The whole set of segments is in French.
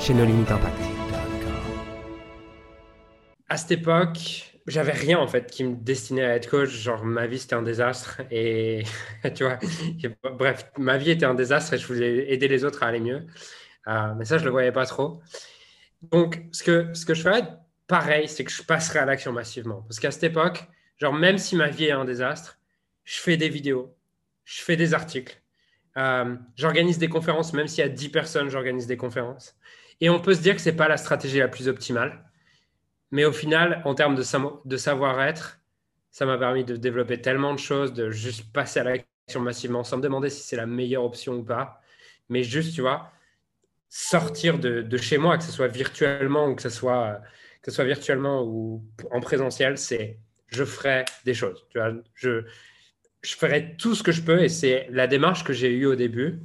chez No Limit Impact. À cette époque, j'avais rien en fait qui me destinait à être coach. Genre, ma vie c'était un désastre et tu vois, bref, ma vie était un désastre et je voulais aider les autres à aller mieux. Euh, mais ça, je le voyais pas trop. Donc, ce que, ce que je ferais, pareil, c'est que je passerai à l'action massivement. Parce qu'à cette époque, genre, même si ma vie est un désastre, je fais des vidéos, je fais des articles, euh, j'organise des conférences, même s'il y a 10 personnes, j'organise des conférences. Et on peut se dire que ce n'est pas la stratégie la plus optimale. Mais au final, en termes de, de savoir-être, ça m'a permis de développer tellement de choses, de juste passer à l'action massivement sans me demander si c'est la meilleure option ou pas. Mais juste, tu vois, sortir de, chez moi, que ce soit virtuellement ou que ce soit, que ce soit virtuellement ou en présentiel, c'est je ferai des choses. Tu vois, je, je ferai tout ce que je peux et c'est la démarche que j'ai eue au début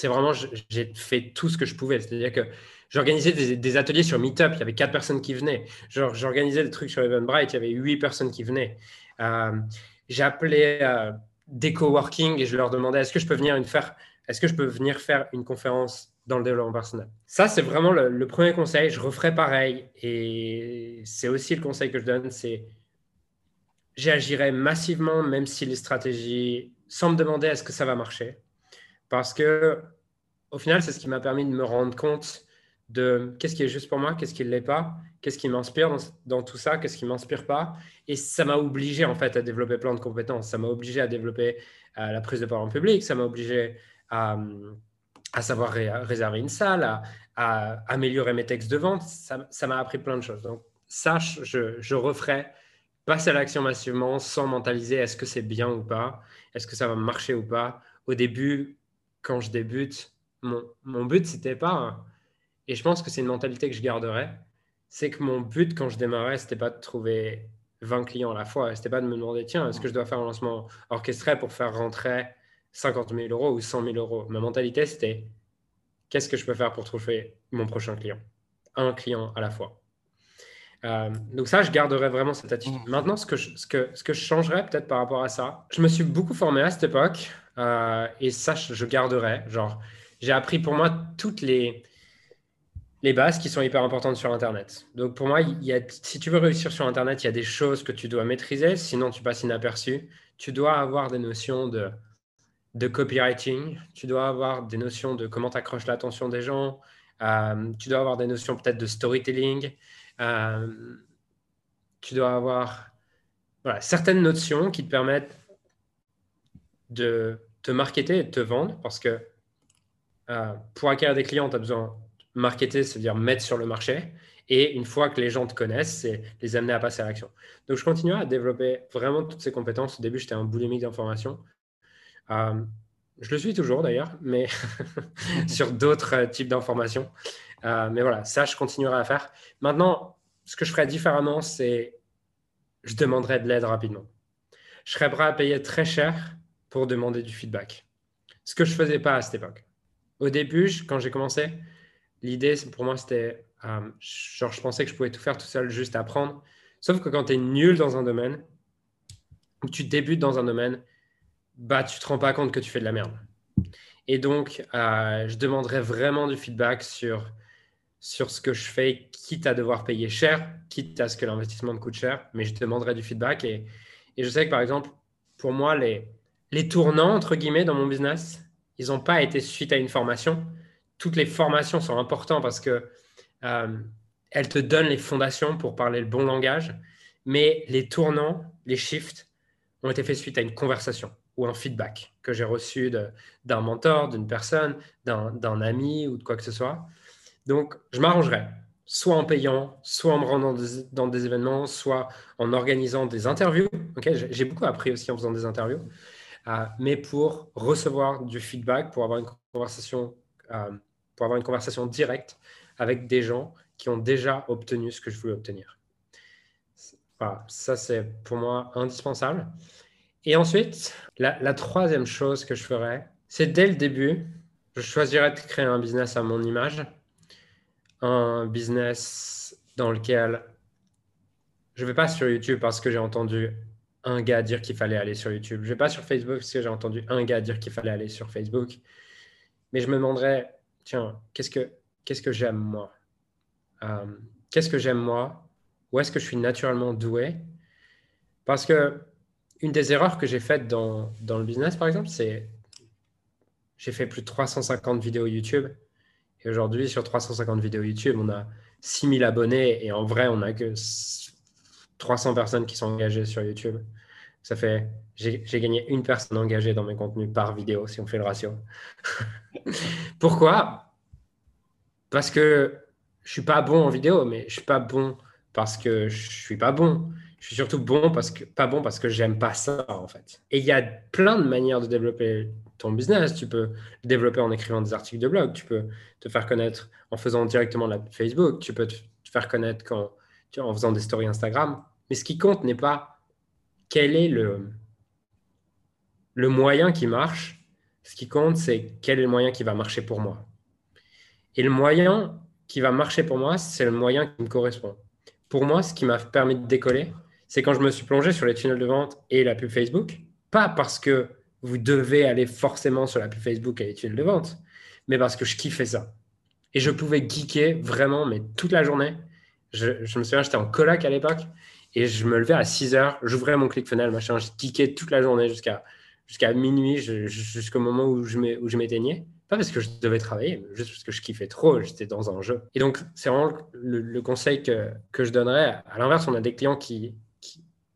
c'est vraiment, j'ai fait tout ce que je pouvais. C'est-à-dire que j'organisais des, ateliers sur Meetup, il y avait quatre personnes qui venaient. J'organisais des trucs sur Eventbrite, il y avait huit personnes qui venaient. Euh, J'appelais euh, des coworking et je leur demandais est-ce que je peux venir une faire, est-ce que je peux venir faire une conférence dans le développement personnel? Ça, c'est vraiment le, le, premier conseil. Je referai pareil. Et c'est aussi le conseil que je donne, c'est j'agirai massivement, même si les stratégies, sans me demander est-ce que ça va marcher. Parce que, au final, c'est ce qui m'a permis de me rendre compte de qu'est-ce qui est juste pour moi, qu'est-ce qui ne l'est pas, qu'est-ce qui m'inspire dans, tout ça, qu'est-ce qui ne m'inspire pas. Et ça m'a obligé, en fait, à développer plein de compétences. Ça m'a obligé à développer euh, la prise de parole en public, ça m'a obligé à, savoir réserver une salle, à, améliorer mes textes de vente. Ça m'a appris plein de choses. Donc, ça, je, je referai passer à l'action massivement sans mentaliser est-ce que c'est bien ou pas, est-ce que ça va marcher ou pas. Au début, quand je débute, mon, but, c'était pas, et je pense que c'est une mentalité que je garderai, c'est que mon but quand je démarrais, c'était pas de trouver 20 clients à la fois, c'était pas de me demander, tiens, est-ce que je dois faire un lancement orchestré pour faire rentrer 50 000 euros ou 100 000 euros? Ma mentalité, c'était, qu'est-ce que je peux faire pour trouver mon prochain client? Un client à la fois. Euh, donc ça, je garderai vraiment cette attitude. Mmh. Maintenant, ce que je, ce que, ce que je changerais peut-être par rapport à ça, je me suis beaucoup formé à cette époque euh, et ça, je garderai. Genre, j'ai appris pour moi toutes les, les bases qui sont hyper importantes sur Internet. Donc pour moi, il y a, si tu veux réussir sur Internet, il y a des choses que tu dois maîtriser, sinon tu passes inaperçu. Tu dois avoir des notions de, de copywriting, tu dois avoir des notions de comment tu accroches l'attention des gens, euh, tu dois avoir des notions peut-être de storytelling, euh, tu dois avoir certaines notions qui te permettent de te marketer et de te vendre parce que euh, pour acquérir des clients, tu as besoin de marketer, c'est-à-dire mettre sur le marché. Et une fois que les gens te connaissent, c'est les amener à passer à l'action. Donc, je continue à développer vraiment toutes ces compétences. Au début, j'étais un boulimique d'information. Euh, je le suis toujours d'ailleurs, mais sur d'autres types d'informations. Euh, mais voilà, ça, je continuerai à faire. Maintenant, ce que je ferai différemment, c'est je demanderai de l'aide rapidement. Je serais prêt à payer très cher pour demander du feedback. Ce que je ne faisais pas à cette époque. Au début, quand j'ai commencé, l'idée pour moi, c'était euh, genre, je pensais que je pouvais tout faire tout seul, juste apprendre. Sauf que quand tu es nul dans un domaine, ou tu débutes dans un domaine, bah, tu ne te rends pas compte que tu fais de la merde. Et donc, euh, je demanderais vraiment du feedback sur, sur ce que je fais, quitte à devoir payer cher, quitte à ce que l'investissement me coûte cher, mais je demanderais du feedback. Et, je sais que, par exemple, pour moi, les, les tournants, entre guillemets, dans mon business, ils n'ont pas été suite à une formation. Toutes les formations sont importantes parce que euh, elles te donnent les fondations pour parler le bon langage, mais les tournants, les shifts, ont été faits suite à une conversation ou un feedback que j'ai reçu d'un mentor, d'une personne, d'un ami ou de quoi que ce soit. Donc, je m'arrangerai, soit en payant, soit en me rendant dans des, événements, soit en organisant des interviews. j'ai beaucoup appris aussi en faisant des interviews. Euh, mais pour recevoir du feedback, pour avoir une conversation, euh, pour avoir une conversation directe avec des gens qui ont déjà obtenu ce que je voulais obtenir. Voilà, ça c'est pour moi indispensable. Et ensuite, la, troisième chose que je ferais, c'est dès le début, je choisirais de créer un business à mon image, un business dans lequel je vais pas sur YouTube parce que j'ai entendu un gars dire qu'il fallait aller sur YouTube. Je ne vais pas sur Facebook parce que j'ai entendu un gars dire qu'il fallait aller sur Facebook. Mais je me demanderais, tiens, qu'est-ce que, qu'est-ce que j'aime moi? Euh, Qu'est-ce que j'aime moi? Où est-ce que je suis naturellement doué? Parce que une des erreurs que j'ai faites dans, dans le business, par exemple, c'est j'ai fait plus de 350 vidéos YouTube. Et aujourd'hui, sur 350 vidéos YouTube, on a 6000 abonnés et en vrai, on n'a que 300 personnes qui sont engagées sur YouTube. Ça fait, j'ai gagné une personne engagée dans mes contenus par vidéo, si on fait le ratio. Pourquoi? Parce que je suis pas bon en vidéo, mais je suis pas bon parce que je suis pas bon. Je suis surtout bon parce que pas bon parce que j'aime pas ça en fait. Et il y a plein de manières de développer ton business. Tu peux le développer en écrivant des articles de blog. Tu peux te faire connaître en faisant directement la Facebook. Tu peux te faire connaître en faisant des stories Instagram. Mais ce qui compte n'est pas quel est le, le moyen qui marche. Ce qui compte, c'est quel est le moyen qui va marcher pour moi. Et le moyen qui va marcher pour moi, c'est le moyen qui me correspond. Pour moi, ce qui m'a permis de décoller, c'est quand je me suis plongé sur les tunnels de vente et la pub Facebook. Pas parce que vous devez aller forcément sur la pub Facebook et les tunnels de vente, mais parce que je kiffais ça. Et je pouvais geeker vraiment, mais toute la journée. Je, me souviens, j'étais en coloc à l'époque et je me levais à 6 heures, j'ouvrais mon ClickFunnels, machin, je geekais toute la journée jusqu'à minuit, jusqu'au moment où je m'éteignais. Pas parce que je devais travailler, juste parce que je kiffais trop, j'étais dans un jeu. Et donc, c'est vraiment le, conseil que, que, je donnerais. À l'inverse, on a des clients qui,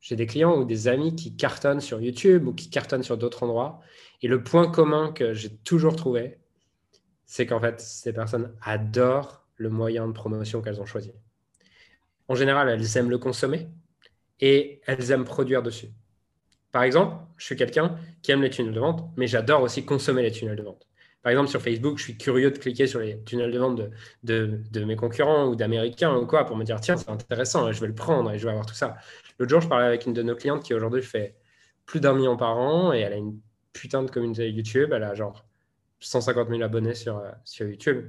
j'ai des clients ou des amis qui cartonnent sur YouTube ou qui cartonnent sur d'autres endroits. Et le point commun que j'ai toujours trouvé, c'est qu'en fait, ces personnes adorent le moyen de promotion qu'elles ont choisi. En général, elles aiment le consommer et elles aiment produire dessus. Par exemple, je suis quelqu'un qui aime les tunnels de vente, mais j'adore aussi consommer les tunnels de vente. Par exemple, sur Facebook, je suis curieux de cliquer sur les tunnels de vente de, de, mes concurrents ou d'Américains ou quoi pour me dire, tiens, c'est intéressant, je vais le prendre et je vais avoir tout ça. L'autre jour, je parlais avec une de nos clientes qui aujourd'hui fait plus d'un million par an et elle a une putain de communauté YouTube. Elle a genre 150 000 abonnés sur, euh, sur YouTube.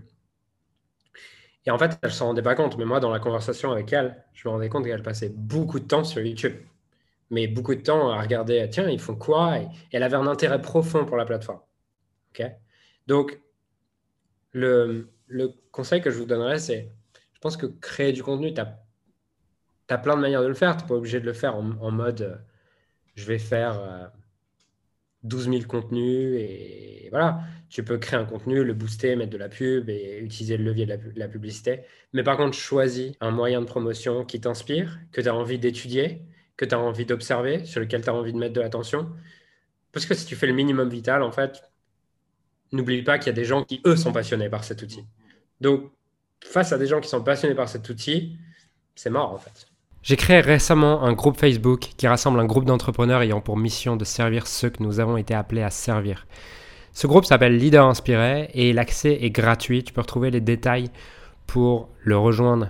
Et en fait, elle ne s'en rendait pas compte. Mais moi, dans la conversation avec elle, je me rendais compte qu'elle passait beaucoup de temps sur YouTube. Mais beaucoup de temps à regarder, tiens, ils font quoi? Et elle avait un intérêt profond pour la plateforme. OK? Donc, le, conseil que je vous donnerais, c'est, je pense que créer du contenu, tu as plein de manières de le faire. Tu n'es pas obligé de le faire en, mode euh, je vais faire 12 euh, 000 contenus et voilà. Tu peux créer un contenu, le booster, mettre de la pub et utiliser le levier de la, publicité. Mais par contre, choisis un moyen de promotion qui t'inspire, que tu as envie d'étudier, que tu as envie d'observer, sur lequel tu as envie de mettre de l'attention. Parce que si tu fais le minimum vital, en fait, n'oublie pas qu'il y a des gens qui, eux, sont passionnés par cet outil. Donc, face à des gens qui sont passionnés par cet outil, c'est mort, en fait. J'ai créé récemment un groupe Facebook qui rassemble un groupe d'entrepreneurs ayant pour mission de servir ceux que nous avons été appelés à servir. Ce groupe s'appelle Leader Inspiré et l'accès est gratuit. Tu peux retrouver les détails pour le rejoindre